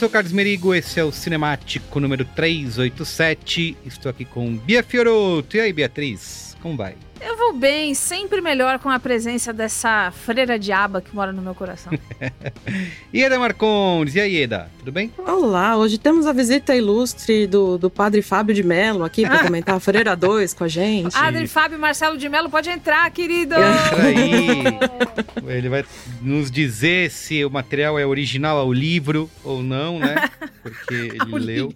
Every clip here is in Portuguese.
sou o Carlos Merigo, esse é o Cinemático número 387. Estou aqui com Bia Fioroto. E aí, Beatriz, como vai? Eu vou bem, sempre melhor com a presença dessa freira diaba que mora no meu coração. Ieda Marcondes, e aí, Eda, tudo bem? Olá, hoje temos a visita ilustre do, do padre Fábio de Mello aqui para comentar a Freira 2 com a gente. Adri, Fábio Marcelo de Mello, pode entrar, querido! Entra aí. Ele vai nos dizer se o material é original ao livro ou não, né? Porque ele leu.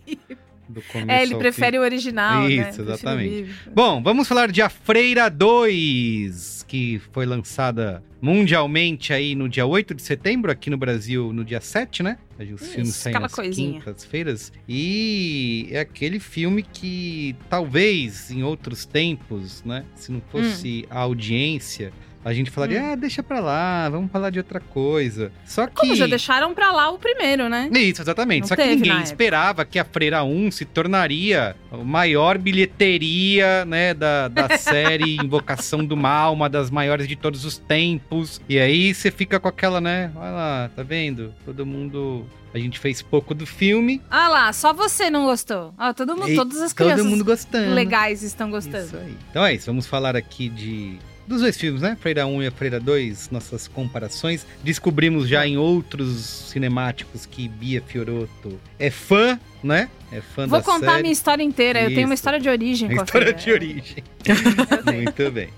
Do começo É, ele prefere fim. o original, né? Isso, o exatamente. Bom, vamos falar de A Freira 2, que foi lançada mundialmente aí no dia 8 de setembro, aqui no Brasil no dia 7, né? Os Isso, filmes saem nas quintas-feiras. E é aquele filme que talvez em outros tempos, né? Se não fosse a audiência, a gente falaria, Hum. ah, deixa pra lá, vamos falar de outra coisa. Só que... Como já deixaram pra lá o primeiro, né? Isso, exatamente. Não Só que ninguém na época. esperava que a Freira 1 se tornaria a maior bilheteria, né, da, da série Invocação do Mal, uma das maiores de todos os tempos. E aí você fica com aquela, né, olha lá, tá vendo? Todo mundo... A gente fez pouco do filme. Ah lá, só você não gostou. Ah, todo mundo, todas as crianças Todo mundo gostando. legais estão gostando. Isso aí. Então é isso, vamos falar aqui de dos dois filmes, né? Freira 1 e Freira 2, nossas comparações. Descobrimos já em outros cinemáticos que Bia Fioroto é fã, né? É fã Vou da contar a série. minha história inteira. Eu tenho Isso. uma história de origem A com a história de origem. Muito bem.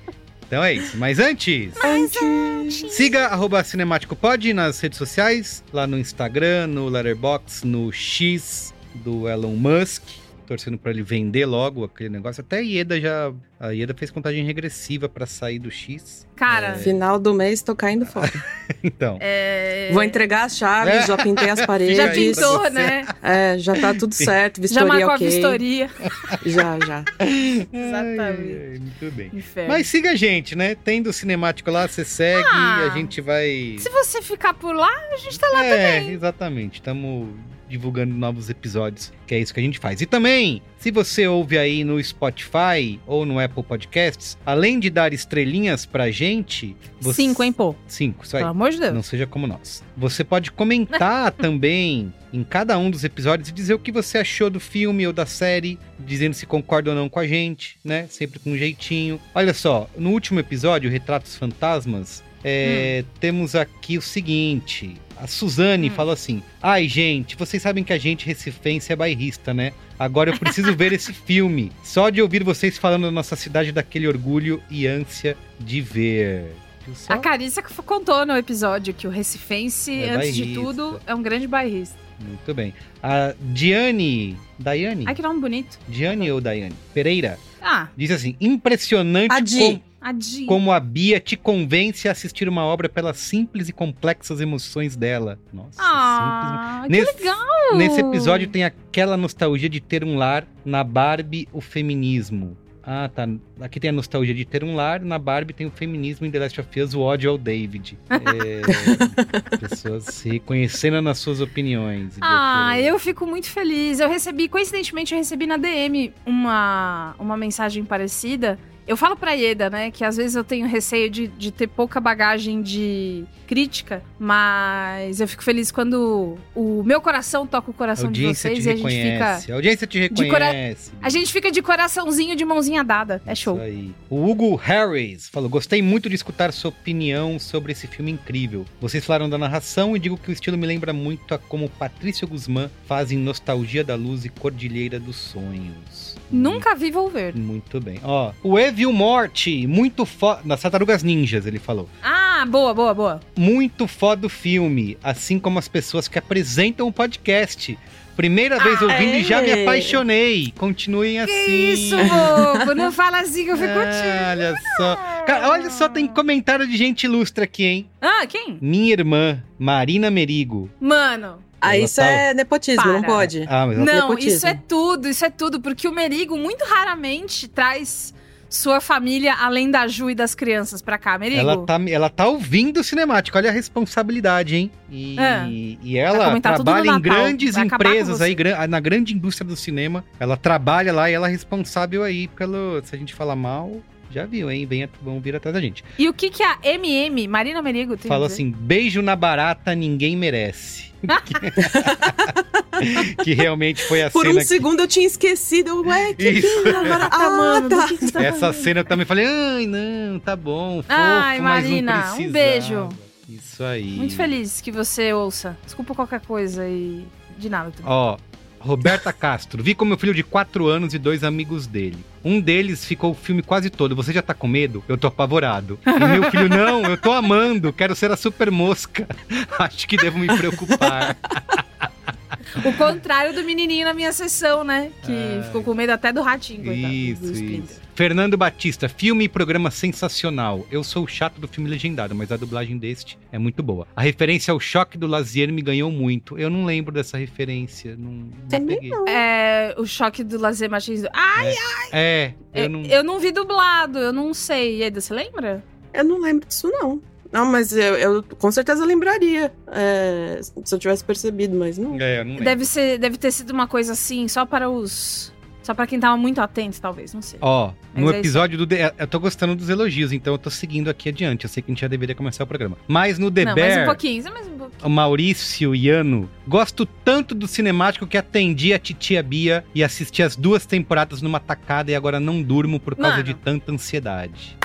Então é isso. Mas antes, siga arroba cinemáticopod nas redes sociais, lá no Instagram, no Letterboxd, no X do Elon Musk. Torcendo pra ele vender logo aquele negócio. Até a Ieda já. A Ieda fez contagem regressiva pra sair do X. Cara, Final do mês tô caindo fora. Então. é... Vou entregar as chaves, É. já pintei as paredes. já pintou, né? É, já tá tudo certo, Já vistoria marcou ok. a vistoria. Já, já. Exatamente. Ai, ai, muito bem. Inferno. Mas siga a gente, né? Tendo o cinemático lá, você segue, Ah. a gente vai. Se você ficar por lá, a gente tá lá é, também. exatamente. Estamos divulgando novos episódios, que é isso que a gente faz. E também, se você ouve aí no Spotify ou no Apple Podcasts, além de dar estrelinhas pra gente, você... Cinco, hein, pô? Cinco, isso aí. Pelo amor de Deus. Não seja como nós. Você pode comentar também em cada um dos episódios e dizer o que você achou do filme ou da série, dizendo se concorda ou não com a gente, né? Sempre com um jeitinho. Olha só, no último episódio, Retratos Fantasmas, É, Temos aqui o seguinte. A Suzane falou assim: Ai, gente, vocês sabem que a gente recifense é bairrista, né? Agora eu preciso ver esse filme. Só de ouvir vocês falando da nossa cidade, daquele orgulho e ânsia de ver. Só? A que contou no episódio que o Recifense, É antes de bairrista. tudo, é um grande bairrista. Muito bem. A Diane. Daiane? Ai, que nome bonito. Diane ou Daiane? Pereira. Ah, Diz assim: impressionante A Di. com- a Di. como a Bia te convence a assistir uma obra pelas simples e complexas emoções dela. Nossa, Ah, que Nesse- legal! simples. Nesse episódio tem aquela nostalgia de ter um lar, na Barbie o feminismo. Ah, tá. Aqui tem a nostalgia de ter um lar, na Barbie tem o feminismo, em The Last of Us o ódio ao David. É, pessoas se reconhecendo nas suas opiniões. Ah, eu fico muito feliz. Eu recebi, coincidentemente, eu recebi na DM uma, uma mensagem parecida. Eu falo pra Ieda, né, que às vezes eu tenho receio de, de ter pouca bagagem de crítica, mas eu fico feliz quando o meu coração toca o coração de vocês e a gente fica. reconhece. A audiência te de cora- reconhece. A gente fica de coraçãozinho de mãozinha dada. É show. Isso aí. O Hugo Harris falou: Gostei muito de escutar sua opinião sobre esse filme incrível. Vocês falaram da narração e digo que o estilo me lembra muito a como Patrício Guzmán faz em Nostalgia da Luz e Cordilheira dos Sonhos. Nunca vi Volver. Muito bem. Ó, o Evil Morte, muito foda. Das Tartarugas Ninjas, ele falou. Ah, boa, boa, boa. Muito foda o filme, assim como as pessoas que apresentam o podcast. Primeira vez ouvindo e já me Aê! apaixonei. Continuem assim. Que isso, bobo? Não fala assim que eu fico Ah, olha só. Cara, olha só, tem comentário de gente ilustre aqui, hein? Ah, quem? Minha irmã, Marina Merigo. Mano. Ah, isso é nepotismo, não Para. pode. Ah, mas ela Não, nepotismo. isso é tudo, isso é tudo, porque o Merigo muito raramente traz sua família além da Ju e das crianças pra cá, Merigo. Ela tá, ela tá ouvindo o cinemático, olha a responsabilidade, hein? E, É. e Vai ela trabalha em grandes empresas aí, na grande indústria do cinema. Ela trabalha lá e ela é responsável aí pelo. Se a gente falar mal, já viu, hein? Vem, vão vir atrás da gente. E o que que a MM, Marina Merigo, tem Fala assim: beijo na barata, ninguém merece. que realmente foi a Por cena um que- segundo eu tinha esquecido. Ué, que Isso. filho, agora... Tá, mano, tá. que tá Essa falando? cena eu também falei, ai, não, tá bom, fofo, Ai, mas não Marina, um precisava." beijo. Isso aí. Muito feliz que você ouça. Desculpa qualquer coisa e de nada. Ó, Roberta Castro, vi com meu filho de 4 anos e dois amigos dele. Um deles ficou o filme quase todo. Você já tá com medo? Eu tô apavorado. E meu filho, não, eu tô amando, quero ser a super mosca. Acho que devo me preocupar. O contrário do menininho na minha sessão, né? Que Ai. ficou com medo até do ratinho, coitado. Isso, isso. Fernando Batista, filme e programa sensacional. Eu sou o chato do filme legendado, mas a dublagem deste é muito boa. A referência ao choque do Lazier me ganhou muito. Eu não lembro dessa referência, não, não peguei. É, o choque do Lazer Martins. do- Ai, É, eu eu não... eu não vi dublado, eu não sei. Eda, você lembra? Eu não lembro disso, não. Não, mas eu, eu com certeza lembraria é, se eu tivesse percebido, mas não. É, eu não lembro. Deve, ser, deve ter sido uma coisa assim, só para os. Só para quem tava muito atento, talvez, não sei. Ó, Mas no é isso episódio do... The- Eu tô gostando dos elogios, então eu tô seguindo aqui adiante. Eu sei que a gente já deveria começar o programa. Mas no The não, mais um Bear, pouquinho, só mais um pouquinho. o Maurício Iano, gosto tanto do cinemático que atendi a titia Bia e assisti as duas temporadas numa tacada e agora não durmo por causa Mano. de tanta ansiedade.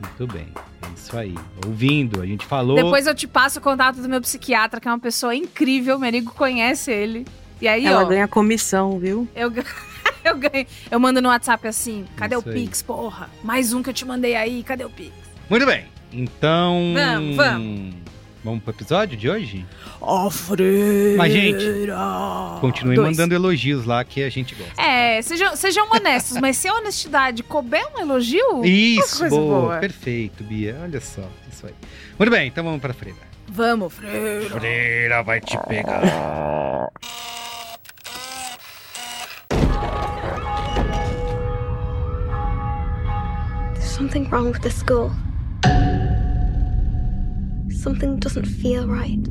Muito bem, é isso aí. Ouvindo, a gente falou... Depois eu te passo o contato do meu psiquiatra, que é uma pessoa incrível, o Merigo conhece ele. E aí, Ela ó, ganha comissão, viu? eu, ga- eu ganho. Eu mando no WhatsApp assim: cadê Isso o aí. Pix, porra? Mais um que eu te mandei aí, cadê o Pix? Muito bem, então... Vamos, vamos. Vamos pro episódio de hoje? Ó, freira. Mas, gente, Continue Dois. mandando elogios lá que a gente gosta. É, sejam, sejam honestos, mas se a honestidade couber um elogio, Isso, coisa boa, boa. perfeito, Bia. Olha só, isso aí. Muito bem, então vamos pra Freira. vamos, Freira. Freira vai te pegar. something wrong with the school. Something doesn't feel right.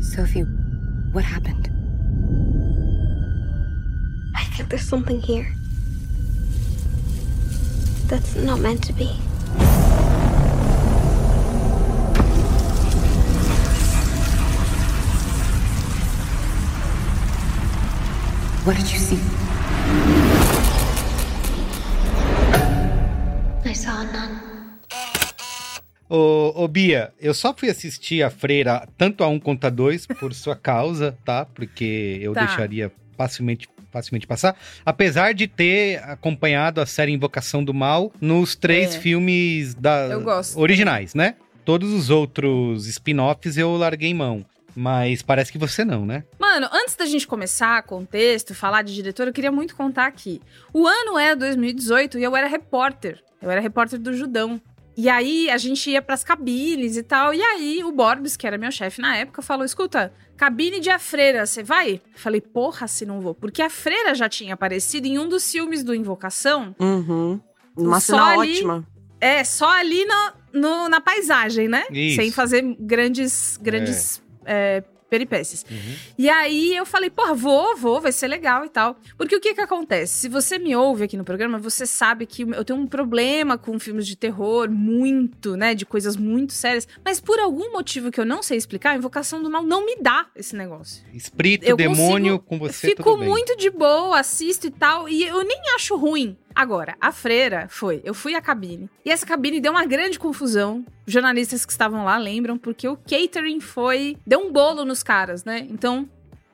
Sophie, what happened? I think there's something here. That's not meant to be. What did you see? I saw none. Ô, ô, Bia, eu só fui assistir a Freira tanto a um quanto a dois por sua causa, tá? Porque eu Tá. deixaria facilmente, facilmente passar. Apesar de ter acompanhado a série Invocação do Mal nos três É. filmes da, Eu gosto. originais, né? Todos os outros spin-offs eu larguei mão. Mas parece que você não, né? Mano, antes da gente começar contexto, falar de diretor, eu queria muito contar aqui. O ano é 2018 e eu era repórter. Eu era repórter do Judão. E aí a gente ia pras cabines e tal. E aí o Borbs, que era meu chefe na época, falou: escuta, cabine de A Freira, você vai? Eu falei, porra, se não vou. Porque a Freira já tinha aparecido em um dos filmes do Invocação. Uhum. Uma Só cena ali- ótima. É, só ali no, no- na paisagem, né? Isso. Sem fazer grandes, grandes é, peripécias. E aí eu falei, porra, vou, vou, vai ser legal e tal. Porque o que que acontece? Se você me ouve aqui no programa, você sabe que eu tenho um problema com filmes de terror, muito, né? De coisas muito sérias. Mas por algum motivo que eu não sei explicar, a Invocação do Mal não me dá esse negócio. Espírito, Eu demônio consigo- com você, Fico muito de boa, assisto e tal, e eu nem acho ruim. Agora, a freira foi, eu fui à cabine, e essa cabine deu uma grande confusão. Os jornalistas que estavam lá lembram, porque o catering foi. deu um bolo nos caras, né? Então.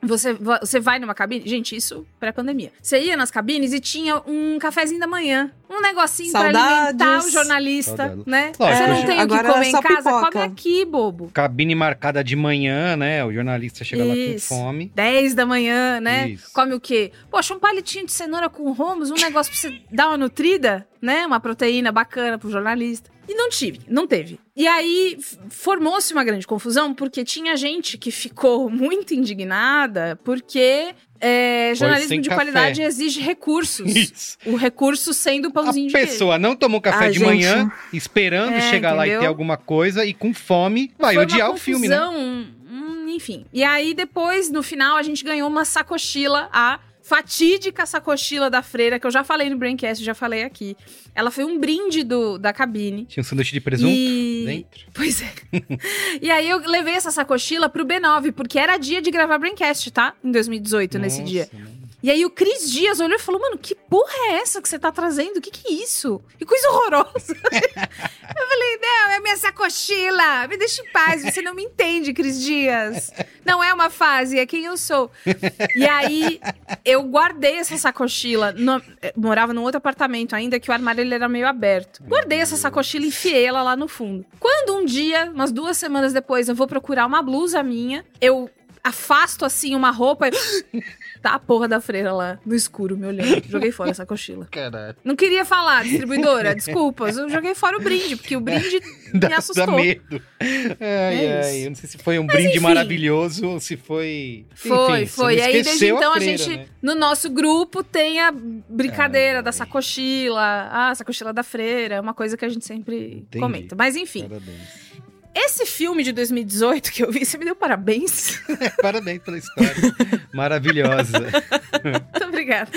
Você, você vai numa cabine. Gente, isso pré-pandemia. Você ia nas cabines e tinha um cafezinho da manhã. Um negocinho pra Saudades. alimentar o jornalista, Saudades. né? Lógico, você não tem o que é comer em só casa, pipoca. come aqui, bobo. Cabine marcada de manhã, né? O jornalista chega lá com Isso. fome. 10 da manhã, né? Isso. Come o quê? Poxa, um palitinho de cenoura com romos, um negócio pra você dar uma nutrida, né? Uma proteína bacana pro jornalista. E não tive, não teve. E aí formou-se uma grande confusão, porque tinha gente que ficou muito indignada, porque é, jornalismo de café. qualidade exige recursos. Isso. O recurso sendo o pãozinho A de queijo. pessoa não tomou café Ah, de gente. manhã, esperando É, chegar lá e entendeu? ter alguma coisa, e com fome, vai Foi odiar o filme, né? hum, enfim. E aí, depois, no final, a gente ganhou uma sacochila, a fatídica sacochila da freira, que eu já falei no Braincast, já falei aqui. Ela foi um brinde do, da cabine. Tinha um sanduíche de presunto E- dentro. Pois é. e aí eu levei essa sacochila pro B9, porque era dia de gravar Braincast, tá? Em 2018, nesse Nossa, dia. mano. E aí o Cris Dias olhou e falou: Mano, que porra é essa que você tá trazendo? O que que é isso? Que coisa horrorosa. eu falei: Não, é minha sacochila. Me deixa em paz. Você não me entende, Cris Dias. Não é uma fase, é quem eu sou. E aí eu guardei essa sacochila. no- eh, morava num outro apartamento ainda, que o armário ele era meio aberto. Guardei essa sacochila e enfiei ela lá no fundo. Quando um dia, umas duas semanas depois, eu vou procurar uma blusa minha, eu afasto assim uma roupa e. Tá a porra da freira lá, no escuro, me olhando. Joguei fora essa cochila. Caralho. Não queria falar, distribuidora, desculpas. Eu joguei fora o brinde, porque o brinde Dá, me dá assustou. medo. Ai, É ai, eu não sei se foi um brinde enfim. maravilhoso ou se foi. Foi, Enfim, foi. E aí, desde então, a, freira, gente, né? no nosso grupo, tem a brincadeira da sacochila. Ah, sacochila da freira. É uma coisa que a gente sempre Entendi. comenta. Mas, enfim. Parabéns. Esse filme de 2018 que eu vi, você me deu parabéns. Parabéns pela história. Maravilhosa. Muito obrigada.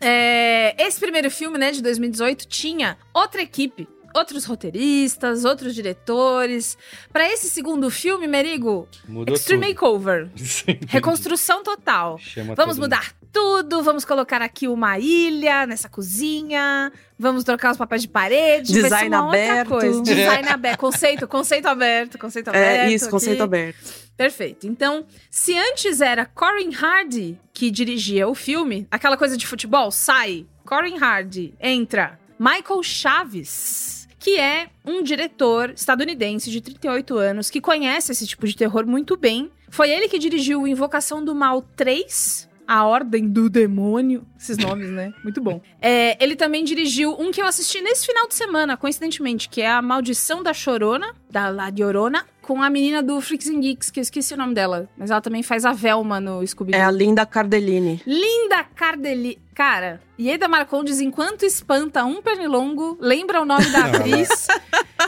É, esse primeiro filme, né, de 2018, tinha outra equipe. Outros roteiristas, outros diretores. Pra esse segundo filme, Merigo, Mudou Extreme tudo. Makeover. Sim. Reconstrução total. Chama Vamos mudar tudo, vamos colocar aqui uma ilha nessa cozinha, vamos trocar os papéis de parede, vai ser Design uma outra aberto. coisa. Design aberto, conceito, conceito aberto, conceito aberto. É isso, conceito aqui. aberto. Perfeito. Então, se antes era Corin Hardy que dirigia o filme, aquela coisa de futebol, sai, Corin Hardy, entra Michael Chaves, que é um diretor estadunidense de 38 anos que conhece esse tipo de terror muito bem. Foi ele que dirigiu Invocação do Mal 3, A Ordem do Demônio. Esses nomes, né? Muito bom. É, ele também dirigiu um que eu assisti nesse final de semana, coincidentemente, que é A Maldição da Chorona, da La Llorona, com a menina do Freaks and Geeks, que eu esqueci o nome dela. Mas ela também faz a Velma no Scooby-Doo. É a Linda Cardellini. Linda Cardeli... Cara, Ieda Marcondes, enquanto espanta um pernilongo, lembra o nome da Não, atriz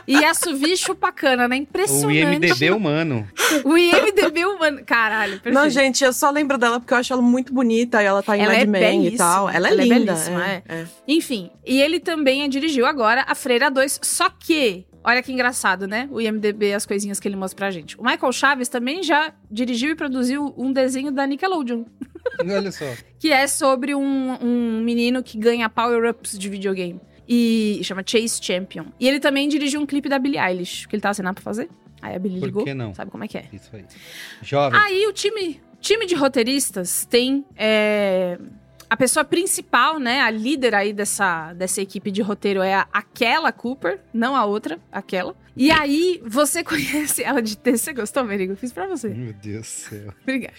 e assovia chupacana, né? O Impressionante. IMDB humano. O IMDB humano. Caralho, perfeito. Não, gente, eu só lembro dela porque eu acho ela muito bonita e ela tá em Ela é Mad Men e tal. Ela é Ela é linda. belíssima, é, é. Enfim, e ele também dirigiu agora a Freira 2, só que. Olha que engraçado, né? O IMDB, as coisinhas que ele mostra pra gente. O Michael Chaves também já dirigiu e produziu um desenho da Nickelodeon. Olha só. que é sobre um, um menino que ganha power-ups de videogame. E chama Chase Champion. E ele também dirigiu um clipe da Billie Eilish, que ele tava sem nada pra fazer. Aí a Billie Por ligou. que não? Sabe como é que é? Isso aí. Jovem. Aí o time, time de roteiristas tem é, a pessoa principal, né? A líder aí dessa, dessa equipe de roteiro é a, aquela Cooper, não a outra, aquela. E aí você conhece ela de ter. Você gostou, Merigo? Fiz pra você. Meu Deus do céu. Obrigada.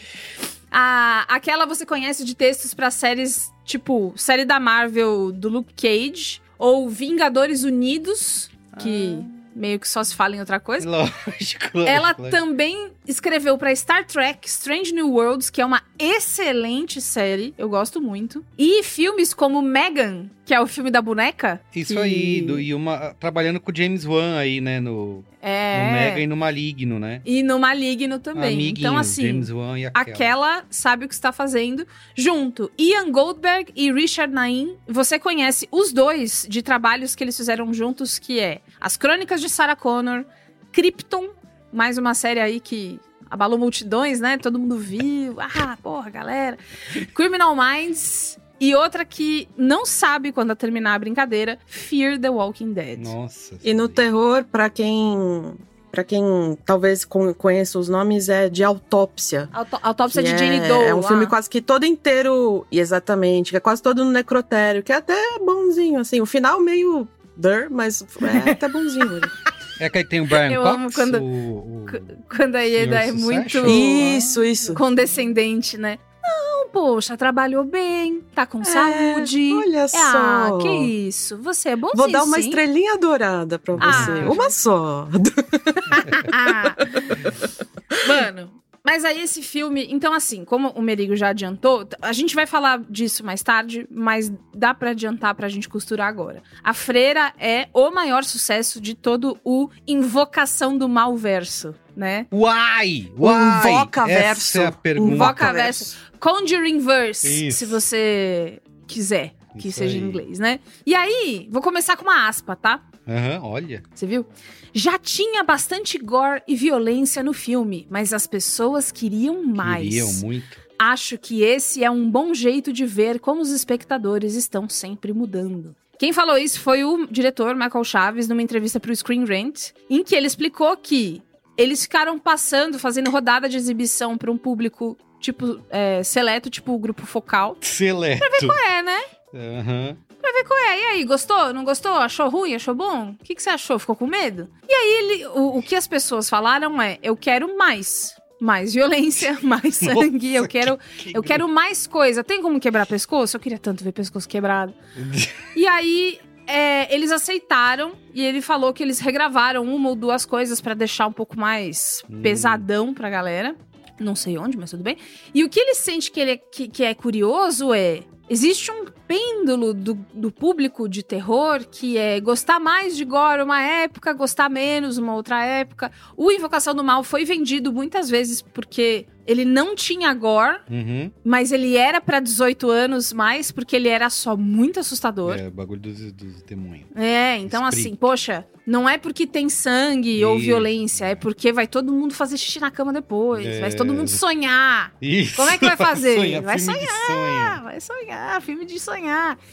A, aquela você conhece de textos pra séries tipo série da Marvel do Luke Cage ou Vingadores Unidos, que meio que só se fala em outra coisa. Lógico, Ela lógico, também escreveu pra Star Trek Strange New Worlds, que é uma excelente série, eu gosto muito. E filmes como Megan, que é o filme da boneca. Isso que- aí, do, e uma. Trabalhando com o James Wan aí, né? No, É. no Mega e no Maligno, né? E no Maligno também. Amiguinhos, então, assim. James Wan e aquela. Aquela sabe o que está fazendo. Junto, Ian Goldberg e Richard Naim. Você conhece os dois de trabalhos que eles fizeram juntos, que é As Crônicas de Sarah Connor, Krypton, mais uma série aí que abalou multidões, né? Todo mundo viu. Ah, porra, galera. Criminal Minds. E outra que não sabe quando terminar a brincadeira, Fear the Walking Dead. Nossa. E no terror, pra quem. Pra quem talvez con- conheça os nomes, é de autópsia. Auto- Autópsia de Jane é, Doe. É um filme quase que todo inteiro. e Exatamente, que é quase todo no necrotério, que é até bonzinho, assim. O final meio. Der, mas é até bonzinho. ele. É que aí tem o Brian Eu Cox, amo quando- o, o- Quando a Ieda é muito. Isso, isso. condescendente, né? Não, poxa, trabalhou bem, tá com saúde. Olha Ah, só. que isso. Você é bonzinho, Vou dar uma sim. estrelinha dourada pra você. Ah. Uma só. Ah. Mano, mas aí esse filme... Então, assim, como o Merigo já adiantou, a gente vai falar disso mais tarde, mas dá pra adiantar pra gente costurar agora. A Freira é o maior sucesso de todo o Invocação do Mal verso, né? Uai! O Uai! Invocaverso. Essa é a pergunta. Invocaverso. Conjuring Verse, Isso. se você quiser que Isso seja aí. em inglês, né? E aí, vou começar com uma aspa, tá? Aham, olha. Você viu? Já tinha bastante gore e violência no filme, mas as pessoas queriam mais. Queriam muito. Acho que esse é um bom jeito de ver como os espectadores estão sempre mudando. Quem falou isso foi o diretor Michael Chaves numa entrevista para o Screen Rant, em que ele explicou que eles ficaram passando, fazendo rodada de exibição para um público tipo é, seleto, tipo o grupo focal. Seleto. É, né? Aham. E aí, gostou? Não gostou? Achou ruim? Achou bom? O que, que você achou? Ficou com medo? E aí, ele, o, o que as pessoas falaram é: eu quero mais. Mais violência, mais sangue, eu Nossa, quero, que- que eu quero mais coisa. Tem como quebrar pescoço? Eu queria tanto ver pescoço quebrado. E aí, é, eles aceitaram e ele falou que eles regravaram uma ou duas coisas pra deixar um pouco mais Hum. pesadão pra galera. Não sei onde, mas tudo bem. E o que ele sente que, ele é, que, que é curioso é. Existe um pêndulo do, do público de terror que é gostar mais de gore uma época, gostar menos uma outra época. O Invocação do Mal foi vendido muitas vezes porque ele não tinha gore, Uhum. mas ele era pra 18 anos mais porque ele era só muito assustador. É, o bagulho dos, dos demônios. É, então Espírito. assim, poxa, não é porque tem sangue ou Isso. violência, é porque vai todo mundo fazer xixi na cama depois, É. vai todo mundo sonhar. Isso. Como é que vai fazer? Sonha, Vai sonho. vai sonhar, filme de sonhar.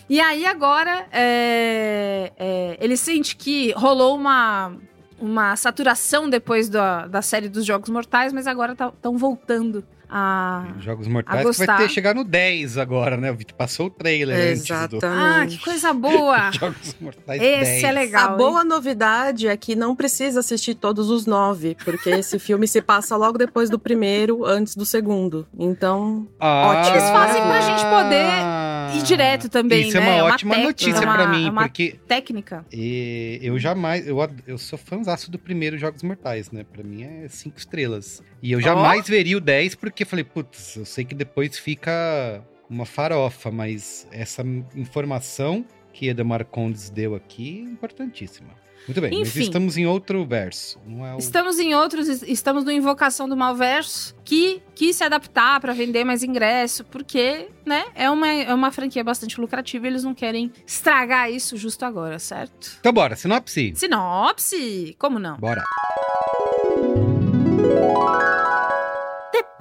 E aí agora, é, é, ele sente que rolou uma, uma saturação depois da, da série dos Jogos Mortais, mas agora estão voltando a... Jogos Mortais que vai ter chegar no 10 agora, né? O Vitor passou o trailer antes do Ah, Exatamente. que coisa boa! Jogos Mortais Esse 10. é legal. A hein? boa novidade é que não precisa assistir todos os nove, porque esse filme se passa logo depois do primeiro, antes do segundo. Então, Ah, Eles fazem pra gente poder ir direto também, Isso né? é É uma uma ótima tec- notícia é uma- pra mim, é uma- porque Técnica. e, eu jamais. Eu, eu sou fãzaço do primeiro Jogos Mortais, né? Pra mim é cinco estrelas. E eu jamais veria o 10 porque falei, putz, eu sei que depois fica uma farofa, mas essa informação que Eda Marcondes deu aqui é importantíssima. Muito bem, mas Enfim. estamos em outro verso. Não é o... Estamos em outros, estamos no Invocação do Malverso, que quis se adaptar pra vender mais ingresso, porque, né, é uma, é uma franquia bastante lucrativa e eles não querem estragar isso justo agora, certo? Então bora, sinopse? Sinopse! Como não? Bora.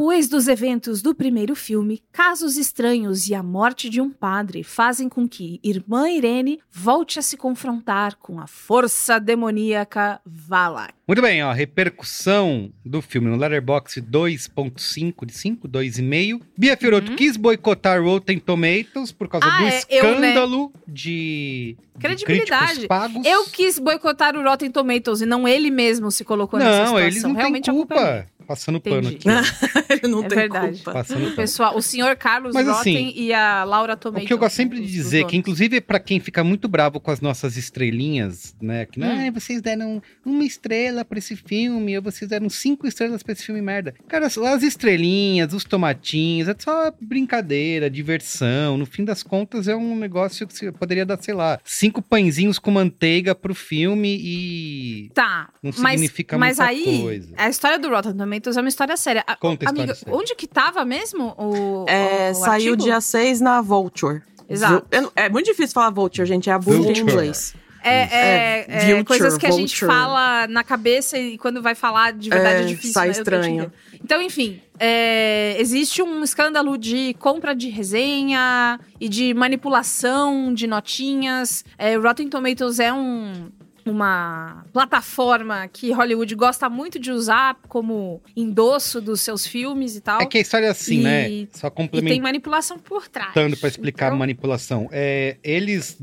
Depois dos eventos do primeiro filme, casos estranhos e a morte de um padre fazem com que irmã Irene volte a se confrontar com a força demoníaca Valak. Muito bem, ó, repercussão do filme no Letterboxd 2.5 de 5, 2,5. Bia Fiorotto quis boicotar Rotten Tomatoes por causa Uhum. Ah, do é, eu, né? escândalo de, de Credibilidade. pagos. Eu quis boicotar o Rotten Tomatoes e não ele mesmo se colocou nessa Não, situação. eles não Realmente têm culpa é. Passando pano Entendi. aqui. Ele não É tem verdade. culpa. Passando O pano. pessoal, o senhor Carlos Mas, Rotten assim, e a Laura O Tomatoes. que eu gosto sempre né, de dizer, que donos. inclusive pra quem fica muito bravo com as nossas estrelinhas, né? Que, Hum. ah, vocês deram uma estrela pra esse filme, ou vocês deram cinco estrelas pra esse filme merda. Cara, as as estrelinhas, os tomatinhos, é só brincadeira, diversão. No fim das contas, é um negócio que você poderia dar, sei lá, cinco pãezinhos com manteiga pro filme e. Tá, Não mas, significa mas muita aí, coisa. a história do Rotten É uma história séria. A- Conta a história Amiga, séria. onde que tava mesmo o, É, o saiu artigo? dia 6 na Vulture. Exato. Eu É muito difícil falar Vulture, gente. É a Vulture em inglês. É, é, É, é, Vulture, coisas que a gente Vulture. fala na cabeça e quando vai falar de verdade é, É, difícil. sai né? Estranho. Então, enfim, é, existe um escândalo de compra de resenha e de manipulação de notinhas. É, Rotten Tomatoes é um uma plataforma que Hollywood gosta muito de usar como endosso dos seus filmes e tal. É que a história é assim, E- né? Só E tem manipulação por trás. Tanto pra explicar a Então, manipulação. É, eles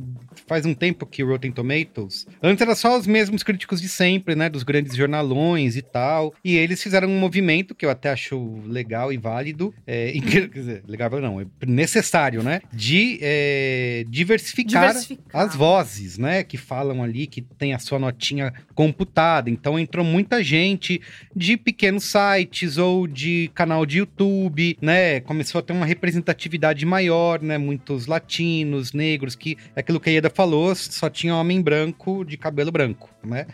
faz um tempo que o Rotten Tomatoes. Antes era só os mesmos críticos de sempre, né? Dos grandes jornalões e tal. E eles fizeram um movimento que eu até acho legal e válido. É, e- quer dizer, legal não, é necessário, né? De é, diversificar, Diversificar. as vozes, né? Que falam ali, que tem a sua notinha computada. Então entrou muita gente de pequenos sites ou de canal de YouTube, né? Começou a ter uma representatividade maior, né? Muitos latinos, negros, que é aquilo que a Ieda falou, só tinha homem branco de cabelo branco, né?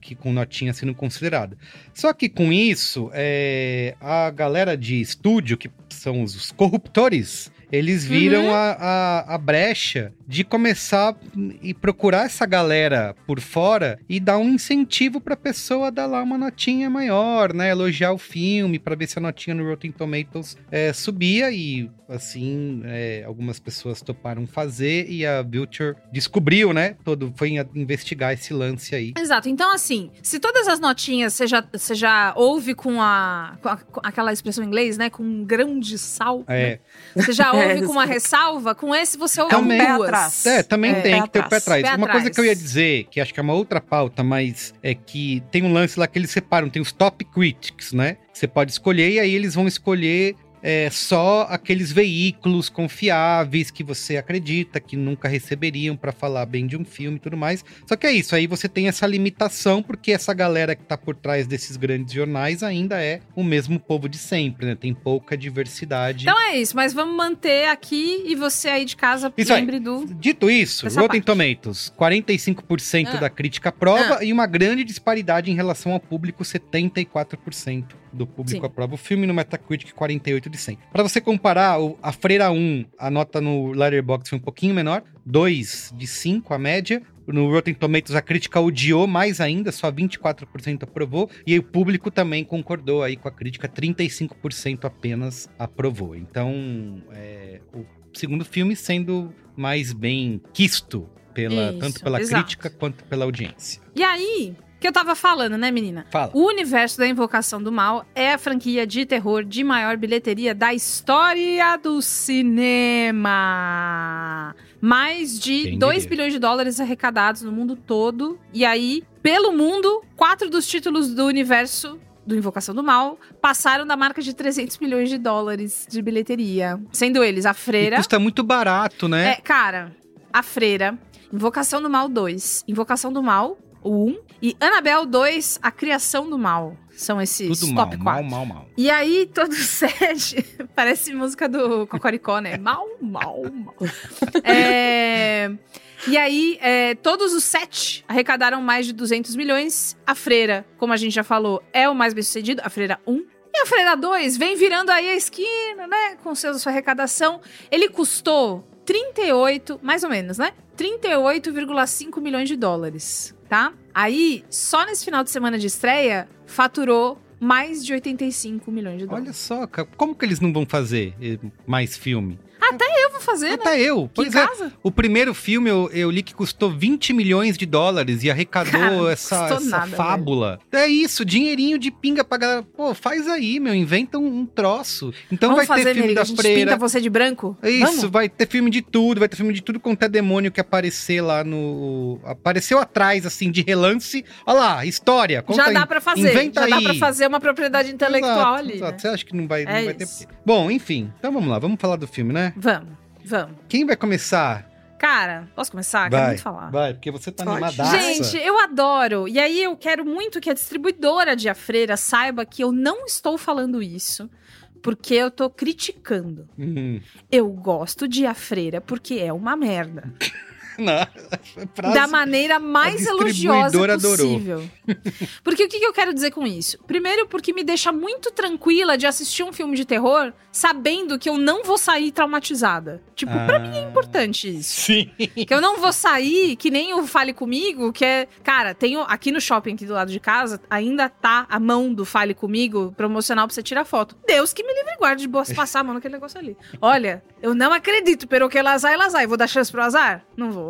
Que com notinha sendo considerada. Só que com isso, é, a galera de estúdio, que são os corruptores, eles viram Uhum. a, a, a brecha de começar e procurar essa galera por fora e dar um incentivo pra pessoa dar lá uma notinha maior, né? Elogiar o filme pra ver se a notinha no Rotten Tomatoes é, subia e assim é, algumas pessoas toparam fazer e a Vulture descobriu, né? Todo foi investigar esse lance aí. Exato. Então, assim, se todas as notinhas você já, você já ouve com, a, com a- com aquela expressão em inglês, né? Com um grão de sal. É, né? Você já ouve É, com uma ressalva, com esse você ouve um com duas. atrás. É, também É, tem que ter o pé atrás. Pé Uma coisa que eu ia dizer, que acho que é uma outra pauta, mas é que tem um lance lá que eles separam, tem os top critics, né? Você pode escolher e aí eles vão escolher é, só aqueles veículos confiáveis que você acredita que nunca receberiam pra falar bem de um filme e tudo mais. Só que é isso, aí você tem essa limitação porque essa galera que tá por trás desses grandes jornais ainda é o mesmo povo de sempre, né? Tem pouca diversidade. Então é isso, mas vamos manter aqui e você aí de casa Isso aí. lembre do. Dito isso, Rotten parte. Tomatoes, 45% Ah. da crítica aprova e uma grande disparidade em relação ao público, 74% do público Sim. aprova o filme no Metacritic 48 de 100. Para você comparar, o- a Freira 1, a nota no Letterboxd foi um pouquinho menor, 2 de 5 a média. No Rotten Tomatoes a crítica odiou mais ainda, só 24% aprovou, e o público também concordou aí com a crítica, 35% apenas aprovou. Então, é, o segundo filme sendo mais bem quisto pela, Isso, tanto pela exato. crítica quanto pela audiência. E aí, que eu tava falando, né, menina? Fala. O universo da Invocação do Mal é a franquia de terror de maior bilheteria da história do cinema. Mais de Quem 2 diria? bilhões de dólares arrecadados no mundo todo. E aí, pelo mundo, quatro dos títulos do universo do Invocação do Mal passaram da marca de 300 milhões de dólares de bilheteria. Sendo eles a E Freira. custa muito barato, né? É, cara, a Freira, Invocação do Mal 2, Invocação do Mal, o 1, e Annabelle 2, A Criação do Mal. São esses Tudo mal, top mal, 4. mal, mal. E aí, todo sete, parece música do Cocoricó, né? Mal, mal, mal. É, E aí, é, todos os sete arrecadaram mais de 200 milhões. A Freira, como a gente já falou, é o mais bem sucedido, a Freira 1. E a Freira 2 vem virando aí a esquina, né? Com seus, sua arrecadação. Ele custou 38, mais ou menos, né? 38,5 milhões de dólares, tá? Aí, só nesse final de semana de estreia, faturou mais de 85 milhões de dólares. Olha só, como que eles não vão fazer eh, mais filme? Até eu vou fazer, né? Até eu. Pois é. casa? O primeiro filme eu, eu li que custou 20 milhões de dólares e arrecadou Cara, não essa, essa nada, fábula. É isso, dinheirinho de pinga pra galera. Pô, faz aí, meu, inventa um, um troço. Então Vamos vai fazer, ter filme Merigo, da freira. pinta você de branco? Isso, Vamos? vai ter filme de tudo, vai ter filme de tudo quanto é demônio que aparecer lá no. Apareceu atrás, assim, de relance. Olha lá, história. Conta Já dá pra fazer. Inventa já aí. dá pra fazer uma propriedade intelectual Exato, ali. exato. né? Você acha que não vai, não É vai ter? Bom, enfim. Então vamos lá, vamos falar do filme, né? Vamos, vamos. Quem vai começar? Cara, posso começar? Quero vai, muito falar. vai, porque você tá Pode. animadaça. Gente, eu adoro. E aí eu quero muito que a distribuidora de A Freira saiba que eu não estou falando isso porque eu tô criticando. Hum, Eu gosto de A Freira porque é uma merda. não, frase- da maneira mais elogiosa distribuidora adorou. possível. Porque o que, que eu quero dizer com isso? Primeiro, porque me deixa muito tranquila de assistir um filme de terror sabendo que eu não vou sair traumatizada. Tipo, pra mim é importante isso. Sim. Que eu não vou sair, que nem o Fale Comigo, que é. Cara, tenho aqui no shopping aqui do lado de casa, ainda tá a mão do Fale Comigo promocional pra você tirar foto. Deus que me livre e guarde de passar a mão naquele negócio ali. Olha, eu não acredito, pero que lazar é lazar. Eu vou dar chance pro azar? Não vou,